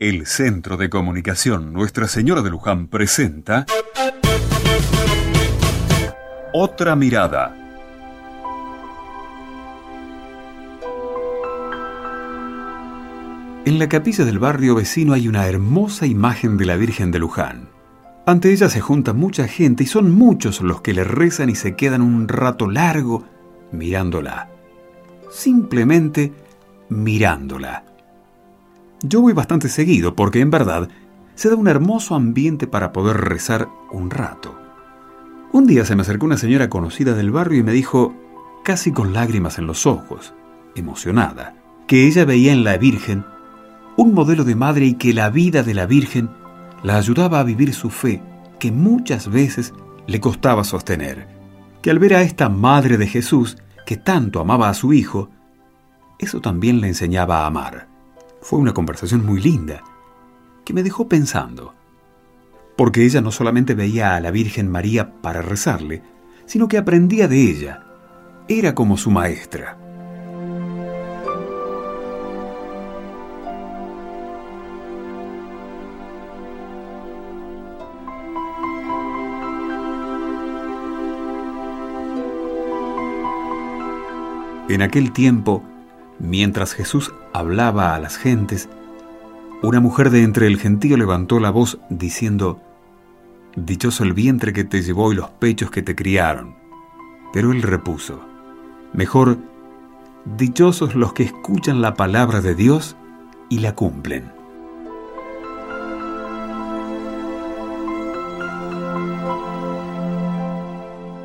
El Centro de Comunicación Nuestra Señora de Luján presenta Otra Mirada. En la capilla del barrio vecino hay una hermosa imagen de la Virgen de Luján. Ante ella se junta mucha gente y son muchos los que le rezan y se quedan un rato largo mirándola. Simplemente mirándola. Yo voy bastante seguido porque en verdad se da un hermoso ambiente para poder rezar un rato. Un día se me acercó una señora conocida del barrio y me dijo, casi con lágrimas en los ojos, emocionada, que ella veía en la Virgen un modelo de madre y que la vida de la Virgen la ayudaba a vivir su fe, que muchas veces le costaba sostener. Que al ver a esta madre de Jesús, que tanto amaba a su hijo, eso también le enseñaba a amar. Fue una conversación muy linda, que me dejó pensando, porque ella no solamente veía a la Virgen María para rezarle, sino que aprendía de ella. Era como su maestra. En aquel tiempo, Mientras Jesús hablaba a las gentes, una mujer de entre el gentío levantó la voz diciendo, Dichoso el vientre que te llevó y los pechos que te criaron. Pero él repuso, Mejor, dichosos los que escuchan la palabra de Dios y la cumplen.